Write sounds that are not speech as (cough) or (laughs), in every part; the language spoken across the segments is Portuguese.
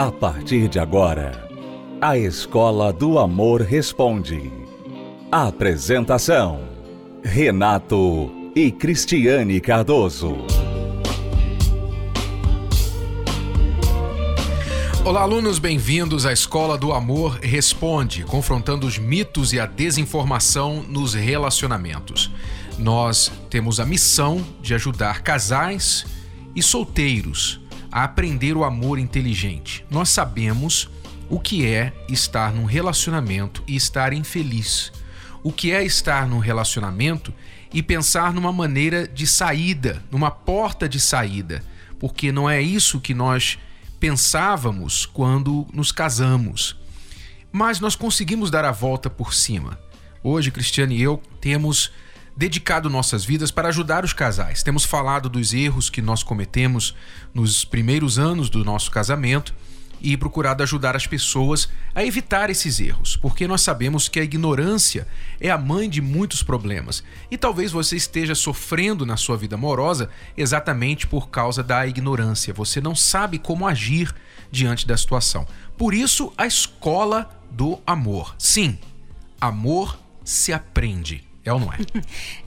A partir de agora, a Escola do Amor Responde. Apresentação: Renato e Cristiane Cardoso. Olá, alunos, bem-vindos à Escola do Amor Responde, confrontando os mitos e a desinformação nos relacionamentos. Nós temos a missão de ajudar casais e solteiros a aprender o amor inteligente. Nós sabemos o que é estar num relacionamento e estar infeliz. O que é estar num relacionamento e pensar numa maneira de saída, numa porta de saída, porque não é isso que nós pensávamos quando nos casamos. Mas nós conseguimos dar a volta por cima. Hoje, Cristiane e eu temos dedicado nossas vidas para ajudar os casais. Temos falado dos erros que nós cometemos nos primeiros anos do nosso casamento e procurado ajudar as pessoas a evitar esses erros, porque nós sabemos que a ignorância é a mãe de muitos problemas. E talvez você esteja sofrendo na sua vida amorosa exatamente por causa da ignorância. Você não sabe como agir diante da situação. Por isso, a escola do amor. Sim, amor se aprende. É ou não é?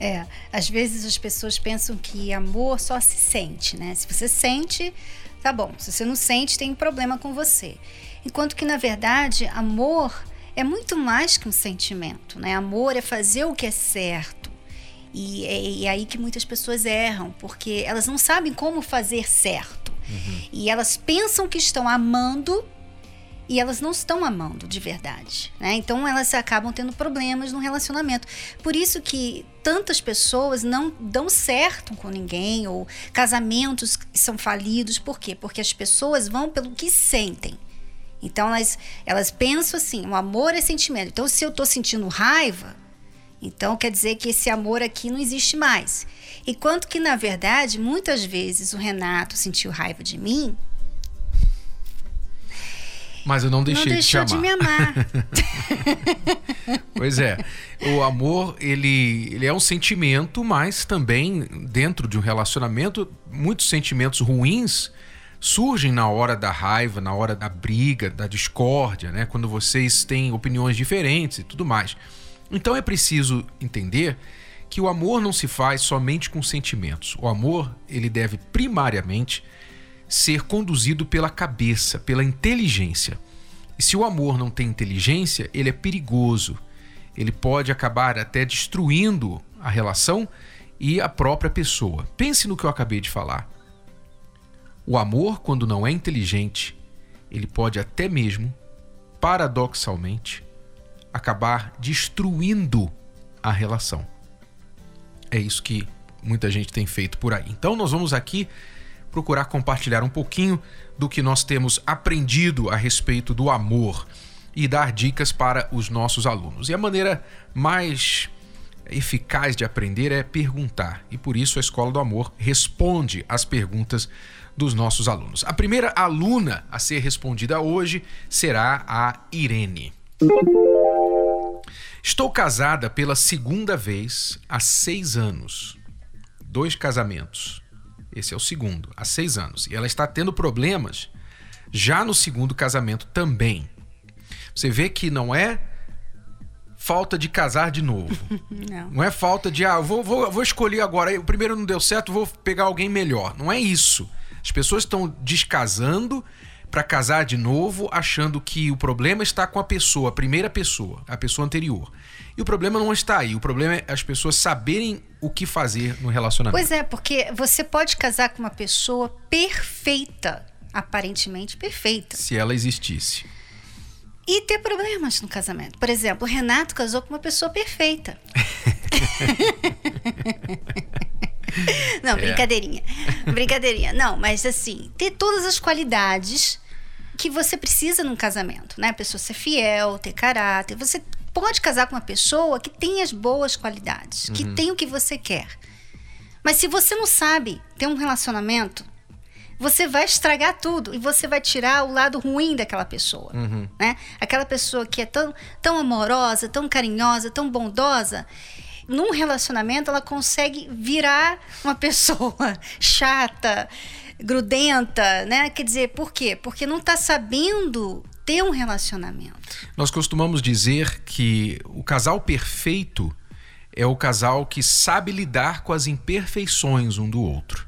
(laughs) é. Às vezes as pessoas pensam que amor só se sente, né? Se você sente, tá bom. Se você não sente, tem um problema com você. Enquanto que, na verdade, amor é muito mais que um sentimento, né? Amor é fazer o que é certo. E é, é aí que muitas pessoas erram, porque elas não sabem como fazer certo. Uhum. E elas pensam que estão amando e elas não estão amando de verdade, né? Então elas acabam tendo problemas no relacionamento. Por isso que tantas pessoas não dão certo com ninguém ou casamentos são falidos, por quê? Porque as pessoas vão pelo que sentem. Então elas, elas pensam assim, o amor é sentimento. Então se eu estou sentindo raiva, então quer dizer que esse amor aqui não existe mais. Enquanto que na verdade, muitas vezes o Renato sentiu raiva de mim, mas eu não deixei não de te amar. de me amar. (laughs) pois é. O amor, ele, ele é um sentimento, mas também dentro de um relacionamento, muitos sentimentos ruins surgem na hora da raiva, na hora da briga, da discórdia, né? Quando vocês têm opiniões diferentes e tudo mais. Então é preciso entender que o amor não se faz somente com sentimentos. O amor, ele deve primariamente ser conduzido pela cabeça, pela inteligência. E se o amor não tem inteligência, ele é perigoso. Ele pode acabar até destruindo a relação e a própria pessoa. Pense no que eu acabei de falar. O amor, quando não é inteligente, ele pode até mesmo, paradoxalmente, acabar destruindo a relação. É isso que muita gente tem feito por aí. Então, nós vamos aqui procurar compartilhar um pouquinho do que nós temos aprendido a respeito do amor e dar dicas para os nossos alunos. E a maneira mais eficaz de aprender é perguntar, e por isso a Escola do Amor responde às perguntas dos nossos alunos. A primeira aluna a ser respondida hoje será a Irene. Estou casada pela segunda vez há seis anos. Dois casamentos. Esse é o segundo, há seis anos. E ela está tendo problemas já no segundo casamento também. Você vê que não é falta de casar de novo. (laughs) Não. Não é falta de, ah, vou, vou, vou escolher agora, o primeiro não deu certo, vou pegar alguém melhor. Não é isso. As pessoas estão descasando para casar de novo, achando que o problema está com a pessoa, a primeira pessoa, a pessoa anterior. E o problema não está aí. O problema é as pessoas saberem o que fazer no relacionamento. Pois é, porque você pode casar com uma pessoa perfeita, aparentemente perfeita. Se ela existisse. E ter problemas no casamento. Por exemplo, o Renato casou com uma pessoa perfeita. (laughs) Não, é. brincadeirinha. Brincadeirinha. Não, mas assim, ter todas as qualidades que você precisa num casamento, né? A pessoa ser fiel, ter caráter. Você pode casar com uma pessoa que tem as boas qualidades, que uhum. tem o que você quer. Mas se você não sabe ter um relacionamento, você vai estragar tudo e você vai tirar o lado ruim daquela pessoa, uhum. né? Aquela pessoa que é tão, tão amorosa, tão carinhosa, tão bondosa, num relacionamento ela consegue virar uma pessoa (laughs) chata, grudenta, né? Quer dizer, por quê? Porque não está sabendo ter um relacionamento. Nós costumamos dizer que o casal perfeito é o casal que sabe lidar com as imperfeições um do outro.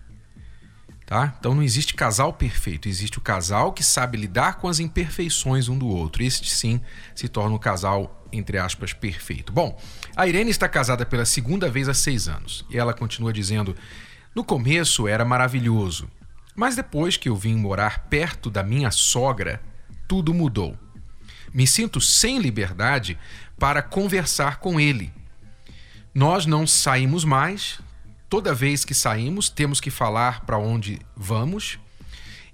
Tá? Então não existe casal perfeito, existe o casal que sabe lidar com as imperfeições um do outro. Este sim se torna um casal, entre aspas, perfeito. Bom, a Irene está casada pela segunda vez há seis anos e ela continua dizendo: no começo era maravilhoso, mas depois que eu vim morar perto da minha sogra, tudo mudou. Me sinto sem liberdade para conversar com ele. Nós não saímos mais, toda vez que saímos, temos que falar para onde vamos.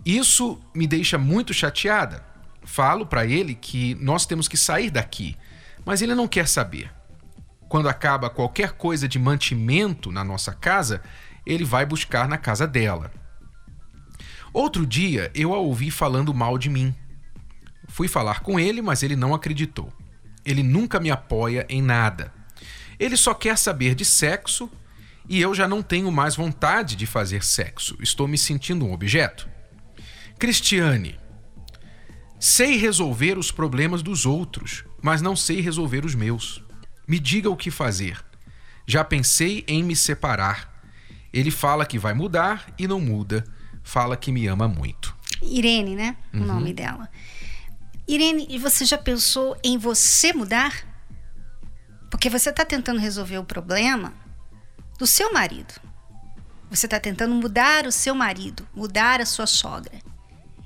Isso me deixa muito chateada. Falo para ele que nós temos que sair daqui, mas ele não quer saber. Quando acaba qualquer coisa de mantimento na nossa casa, ele vai buscar na casa dela. Outro dia eu a ouvi falando mal de mim. Fui falar com ele, mas ele não acreditou. Ele nunca me apoia em nada. Ele só quer saber de sexo e eu já não tenho mais vontade de fazer sexo. Estou me sentindo um objeto. Cristiane, sei resolver os problemas dos outros, mas não sei resolver os meus. Me diga o que fazer. Já pensei em me separar. Ele fala que vai mudar e não muda. Fala que me ama muito. Irene, né? O uhum. nome dela. Irene, e você já pensou em você mudar? Porque você está tentando resolver o problema do seu marido. Você está tentando mudar o seu marido, mudar a sua sogra.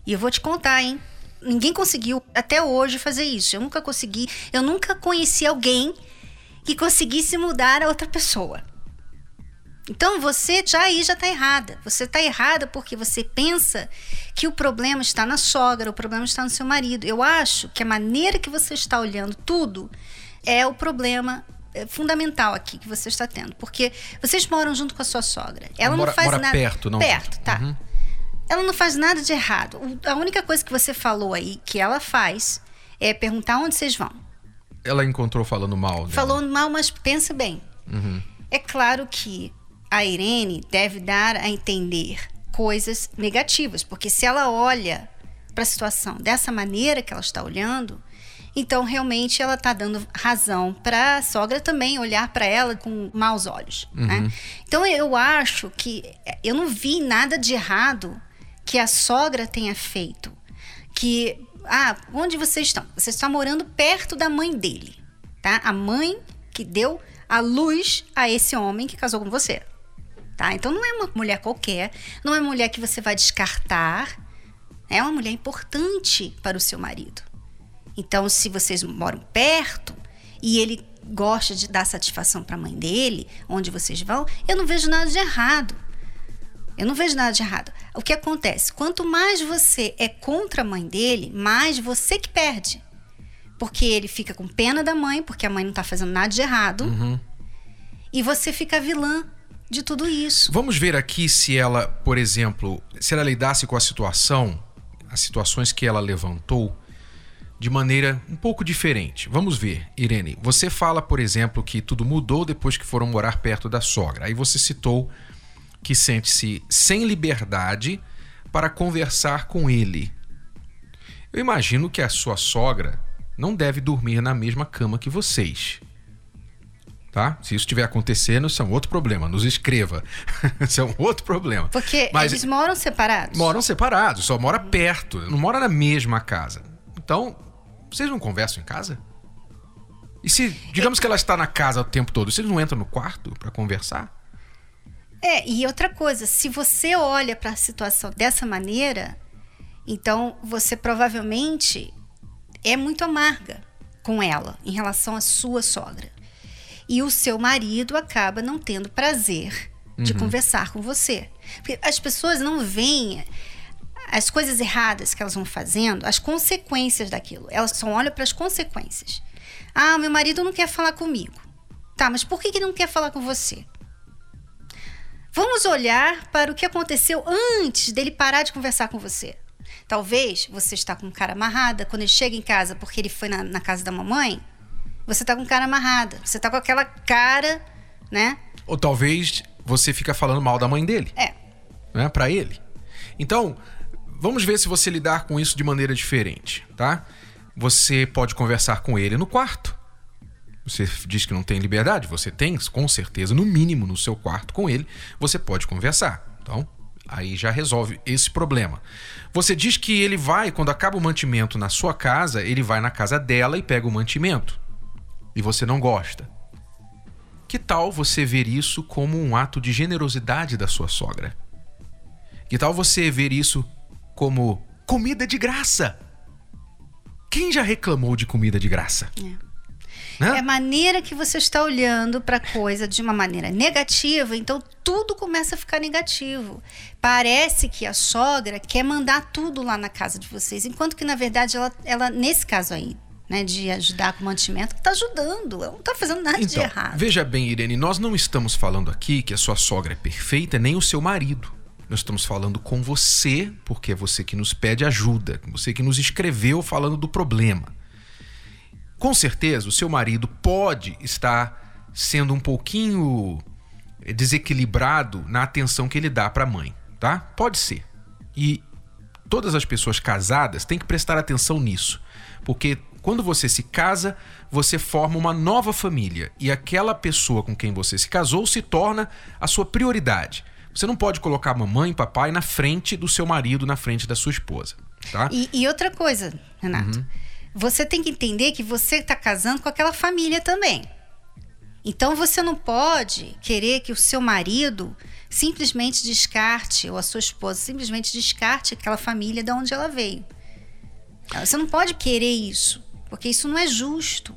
E eu vou te contar, hein? Ninguém conseguiu até hoje fazer isso. Eu nunca consegui, eu nunca conheci alguém que conseguisse mudar a outra pessoa. Então você já aí já está errada. Você está errada porque você pensa que o problema está na sogra, o problema está no seu marido. Eu acho que a maneira que você está olhando tudo é o problema é, fundamental aqui que você está tendo. Porque vocês moram junto com a sua sogra. Ela mora, não faz mora nada. Perto, não? Perto, tá. Uhum. Ela não faz nada de errado. A única coisa que você falou aí que ela faz é perguntar onde vocês vão. Ela encontrou falando mal. Dela. Falou mal, mas pensa bem. Uhum. É claro que a Irene deve dar a entender coisas negativas, porque se ela olha para a situação dessa maneira que ela está olhando, então, realmente, ela está dando razão para a sogra também olhar para ela com maus olhos. Né? Uhum. Né? Então, eu acho que eu não vi nada de errado que a sogra tenha feito. Que, ah, onde vocês estão? Você está morando perto da mãe dele, tá? A mãe que deu a luz a esse homem que casou com você. Tá? Então não é uma mulher qualquer, não é uma mulher que você vai descartar, é uma mulher importante para o seu marido. Então, se vocês moram perto e ele gosta de dar satisfação para a mãe dele, onde vocês vão, eu não vejo nada de errado. Eu não vejo nada de errado. O que acontece? Quanto mais você é contra a mãe dele, mais você que perde. Porque ele fica com pena da mãe, porque a mãe não está fazendo nada de errado. Uhum. E você fica vilã de tudo isso. Vamos ver aqui se ela, por exemplo, se ela lidasse com a situação, as situações que ela levantou, de maneira um pouco diferente. Vamos ver, Irene. Você fala, por exemplo, que tudo mudou depois que foram morar perto da sogra. Aí você citou que sente-se sem liberdade para conversar com ele. Eu imagino que a sua sogra não deve dormir na mesma cama que vocês. Tá? Se isso estiver acontecendo, isso é um outro problema. Nos escreva. (laughs) isso é um outro problema. Porque Mas, eles moram separados? Moram separados, só mora perto, não mora na mesma casa. Então, vocês não conversam em casa? E se, digamos que ela está na casa o tempo todo, vocês não entram no quarto para conversar? É, e outra coisa, se você olha para a situação dessa maneira, então você provavelmente é muito amarga com ela em relação à sua sogra. E o seu marido acaba não tendo prazer de uhum. conversar com você. Porque as pessoas não veem as coisas erradas que elas vão fazendo, as consequências daquilo. Elas só olham para as consequências. Ah, meu marido não quer falar comigo. Tá, mas por que ele não quer falar com você? Vamos olhar para o que aconteceu antes dele parar de conversar com você. Talvez você está com cara amarrada quando ele chega em casa porque ele foi na, na casa da mamãe. Você está com cara amarrada. Você está com aquela cara, né? Ou talvez você fica falando mal da mãe dele. É. Né? Para ele. Então, vamos ver se você lidar com isso de maneira diferente, tá? Você pode conversar com ele no quarto. Você diz que não tem liberdade, você tem, com certeza, no mínimo no seu quarto com ele, você pode conversar. Então, aí já resolve esse problema. Você diz que ele vai, quando acaba o mantimento na sua casa, ele vai na casa dela e pega o mantimento. E você não gosta. Que tal você ver isso como um ato de generosidade da sua sogra? Que tal você ver isso como comida de graça? Quem já reclamou de comida de graça? É. Né? É a maneira que você está olhando para a coisa de uma maneira negativa, então tudo começa a ficar negativo. Parece que a sogra quer mandar tudo lá na casa de vocês, enquanto que na verdade ela, ela nesse caso aí, né, de ajudar com o mantimento, está ajudando, ela não está fazendo nada então, de errado. Veja bem, Irene, nós não estamos falando aqui que a sua sogra é perfeita, nem o seu marido. Nós estamos falando com você, porque é você que nos pede ajuda, você que nos escreveu falando do problema. Com certeza, o seu marido pode estar sendo um pouquinho desequilibrado na atenção que ele dá para a mãe, tá? Pode ser. E todas as pessoas casadas têm que prestar atenção nisso, porque quando você se casa, você forma uma nova família e aquela pessoa com quem você se casou se torna a sua prioridade. Você não pode colocar mamãe e papai na frente do seu marido, na frente da sua esposa, tá? E, e outra coisa, Renato. Uhum você tem que entender que você está casando com aquela família também. Então você não pode querer que o seu marido simplesmente descarte, ou a sua esposa simplesmente descarte aquela família de onde ela veio. Você não pode querer isso, porque isso não é justo.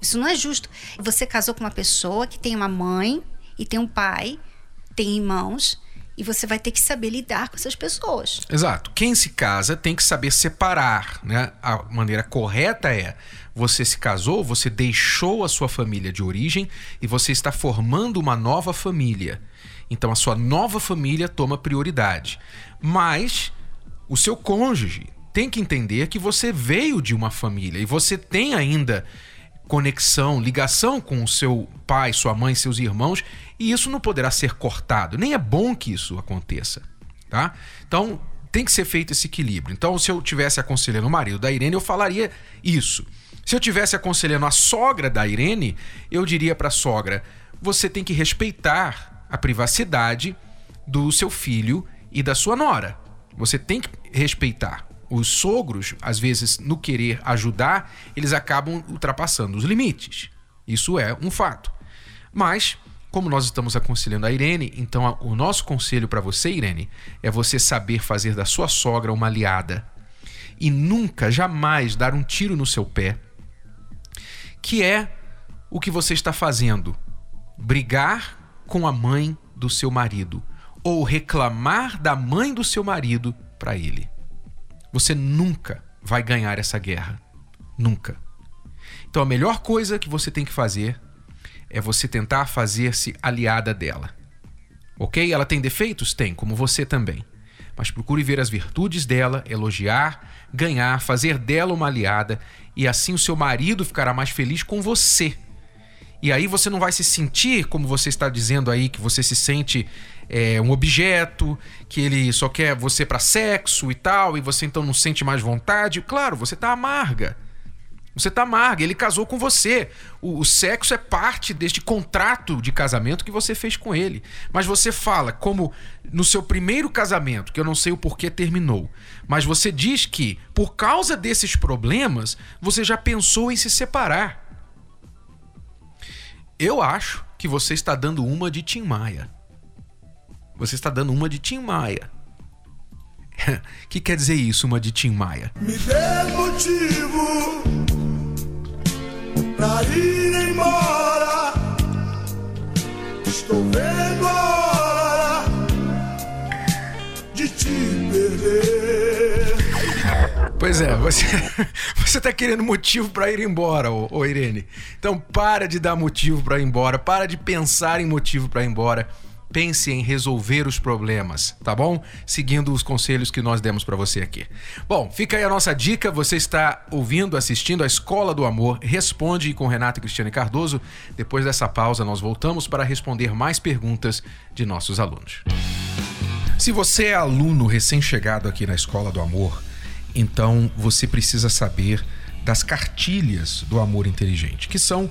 Isso não é justo. Você casou com uma pessoa que tem uma mãe e tem um pai, tem irmãos, e você vai ter que saber lidar com essas pessoas. Exato. Quem se casa tem que saber separar, né? A maneira correta é você se casou, você deixou a sua família de origem e você está formando uma nova família. Então a sua nova família toma prioridade. Mas o seu cônjuge tem que entender que você veio de uma família e você tem ainda conexão, ligação com o seu pai, sua mãe, seus irmãos, e isso não poderá ser cortado. Nem é bom que isso aconteça, tá? Então, tem que ser feito esse equilíbrio. Então, se eu tivesse aconselhando o marido da Irene, eu falaria isso. Se eu tivesse aconselhando a sogra da Irene, eu diria para a sogra: você tem que respeitar a privacidade do seu filho e da sua nora. Você tem que respeitar os sogros, às vezes, no querer ajudar, eles acabam ultrapassando os limites. Isso é um fato. Mas, como nós estamos aconselhando a Irene, então o nosso conselho para você, Irene, é você saber fazer da sua sogra uma aliada e nunca, jamais dar um tiro no seu pé, que é o que você está fazendo: brigar com a mãe do seu marido ou reclamar da mãe do seu marido para ele. Você nunca vai ganhar essa guerra. Nunca. Então a melhor coisa que você tem que fazer é você tentar fazer-se aliada dela. Ok? Ela tem defeitos? Tem, como você também. Mas procure ver as virtudes dela, elogiar, ganhar, fazer dela uma aliada, e assim o seu marido ficará mais feliz com você. E aí você não vai se sentir, como você está dizendo aí, que você se sente é, um objeto, que ele só quer você para sexo e tal, e você então não sente mais vontade. Claro, você tá amarga. Você tá amarga, ele casou com você. O, o, sexo é parte deste contrato de casamento que você fez com ele. Mas você fala, como no seu primeiro casamento, que eu não sei o porquê terminou, mas você diz que, por causa desses problemas, você já pensou em se separar. Eu acho que você está dando uma de Tim Maia. Você está dando uma de Tim Maia. O (laughs) que quer dizer isso, uma de Tim Maia? Me dê motivo pra ir embora. Estou vendo a hora de te perder. Pois é, você, (laughs) você tá querendo motivo para ir embora, ô, ô Irene. Então para de dar motivo para ir embora, para de pensar em motivo para ir embora pense em resolver os problemas, tá bom? Seguindo os conselhos que nós demos para você aqui. Bom, fica aí a nossa dica. Você está ouvindo, assistindo a Escola do Amor. Responde com Renato e Cristiane Cardoso. Depois dessa pausa, nós voltamos para responder mais perguntas de nossos alunos. Se você é aluno recém-chegado aqui na Escola do Amor, então você precisa saber das cartilhas do amor inteligente, que são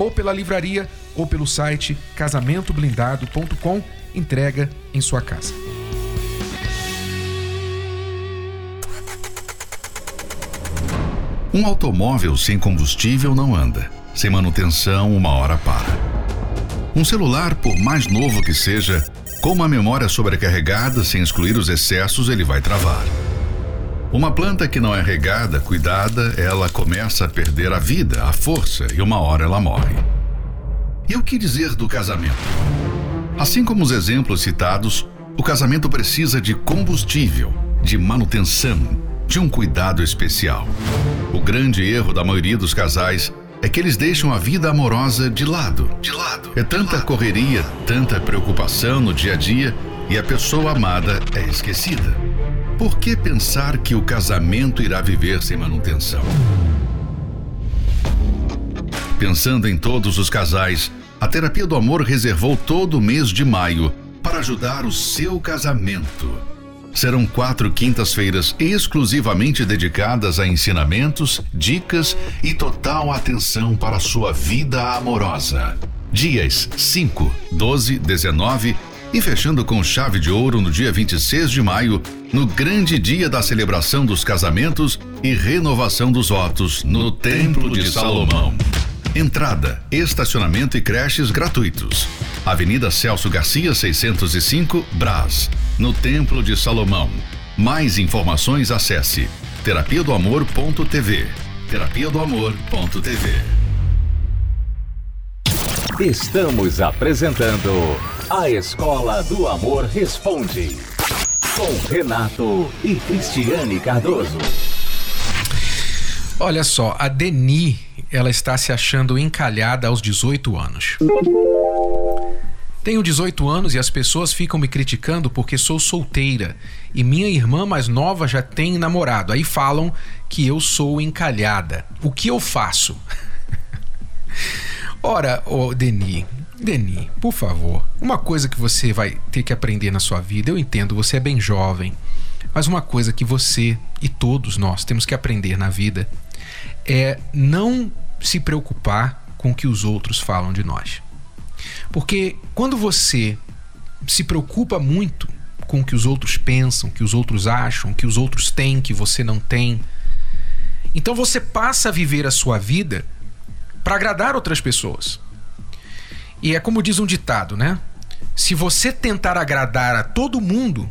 Ou pela livraria ou pelo site casamentoblindado.com, entrega em sua casa. Um automóvel sem combustível não anda. Sem manutenção, uma hora para. Um celular, por mais novo que seja, com uma memória sobrecarregada, sem excluir os excessos, ele vai travar. Uma planta que não é regada, cuidada, ela começa a perder a vida, a força e uma hora ela morre. E o que dizer do casamento? Assim como os exemplos citados, o casamento precisa de combustível, de manutenção, de um cuidado especial. O grande erro da maioria dos casais é que eles deixam a vida amorosa de lado. De lado. É tanta correria, tanta preocupação no dia a dia e a pessoa amada é esquecida. Por que pensar que o casamento irá viver sem manutenção? Pensando em todos os casais, a Terapia do Amor reservou todo o mês de maio para ajudar o seu casamento. Serão quatro quintas-feiras exclusivamente dedicadas a ensinamentos, dicas e total atenção para a sua vida amorosa. Dias 5, 12, 19 e fechando com chave de ouro no dia 26 de maio, no grande dia da celebração dos casamentos e renovação dos votos no Templo de Salomão. Entrada, estacionamento e creches gratuitos. Avenida Celso Garcia, 605, Brás, no Templo de Salomão. Mais informações acesse terapia do amor.tv. Terapia do amor.tv. Estamos apresentando A Escola do Amor Responde com Renato e Cristiane Cardoso. Olha só, a Deni, ela está se achando encalhada aos 18 anos. Tenho 18 anos e as pessoas ficam me criticando porque sou solteira e minha irmã mais nova já tem namorado. Aí falam que eu sou encalhada. O que eu faço? (laughs) Ora, oh, Deni, Deni, por favor, uma coisa que você vai ter que aprender na sua vida, eu entendo, você é bem jovem, mas uma coisa que você e todos nós temos que aprender na vida é não se preocupar com o que os outros falam de nós. Porque quando você se preocupa muito com o que os outros pensam, que os outros acham, que os outros têm, que você não tem, então você passa a viver a sua vida para agradar outras pessoas. E é como diz um ditado, né? Se você tentar agradar a todo mundo,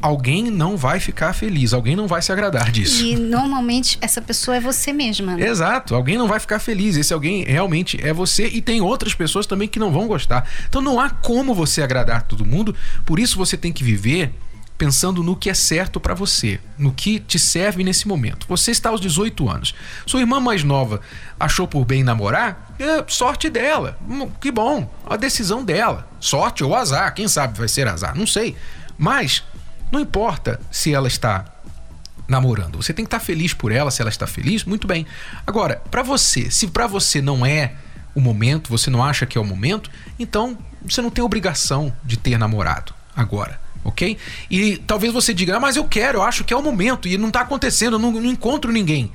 alguém não vai ficar feliz, alguém não vai se agradar disso. E normalmente essa pessoa é você mesma. Né? Exato, alguém não vai ficar feliz. Esse alguém realmente é você e tem outras pessoas também que não vão gostar. Então não há como você agradar todo mundo, por isso você tem que viver pensando no que é certo para você, no que te serve nesse momento. Você está aos 18 anos. Sua irmã mais nova achou por bem namorar? É, sorte dela. Hum, que bom. A decisão dela. Sorte ou azar, quem sabe vai ser azar, não sei. Mas não importa se ela está namorando. Você tem que estar feliz por ela, se ela está feliz, muito bem. Agora, para você, se para você não é o momento, você não acha que é o momento, então você não tem obrigação de ter namorado agora, ok? E talvez você diga, ah, mas eu quero, eu acho que é o momento e não está acontecendo, eu não, não encontro ninguém.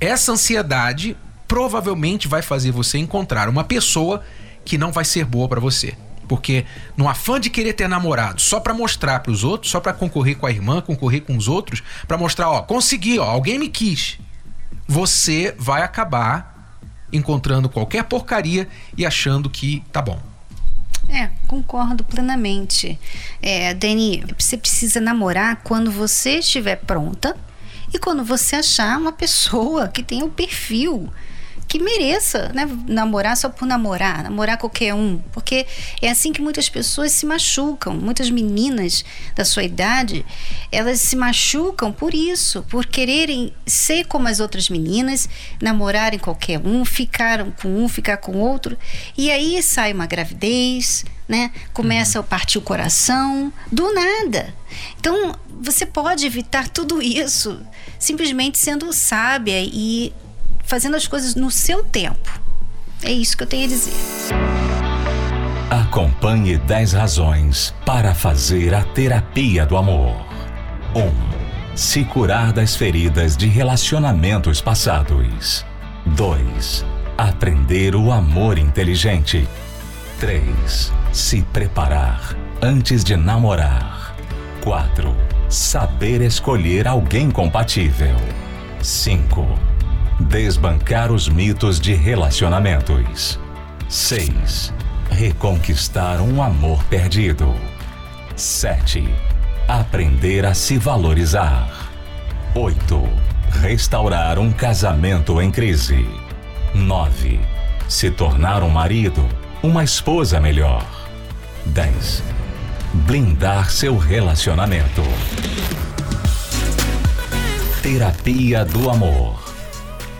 Essa ansiedade provavelmente vai fazer você encontrar uma pessoa que não vai ser boa para você Porque no afã de querer ter namorado, só para mostrar para os outros, só para concorrer com a irmã, concorrer com os outros, para mostrar, ó, consegui, ó, alguém me quis. Você vai acabar encontrando qualquer porcaria e achando que tá bom. É, concordo plenamente. É, Dani, você precisa namorar quando você estiver pronta e quando você achar uma pessoa que tenha o perfil que mereça, né? Namorar só por namorar, namorar qualquer um. Porque é assim que muitas pessoas se machucam. Muitas meninas da sua idade, elas se machucam por isso, por quererem ser como as outras meninas, namorarem qualquer um, ficaram com um, ficar com outro. E aí sai uma gravidez, né? Começa a partir o coração, do nada. Então, você pode evitar tudo isso simplesmente sendo sábia e fazendo as coisas no seu tempo. É isso que eu tenho a dizer. Acompanhe 10 razões para fazer a terapia do amor. 1. Um, se curar das feridas de relacionamentos passados. 2. Aprender o amor inteligente. 3. Se preparar antes de namorar. 4. Saber escolher alguém compatível. 5 Desbancar os mitos de relacionamentos. 6. Reconquistar um amor perdido. 7. Aprender a se valorizar. 8. Restaurar um casamento em crise. 9. Se tornar um marido, uma esposa melhor. 10. Blindar seu relacionamento. Terapia do Amor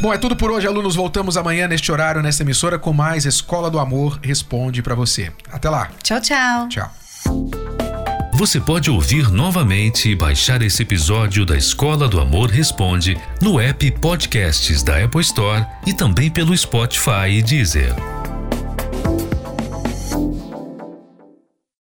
Bom, é tudo por hoje, alunos. Voltamos amanhã neste horário, nesta emissora, com mais Escola do Amor Responde para você. Até lá. Tchau, tchau. Tchau. Você pode ouvir novamente e baixar esse episódio da Escola do Amor Responde no app Podcasts da Apple Store e também pelo Spotify e Deezer.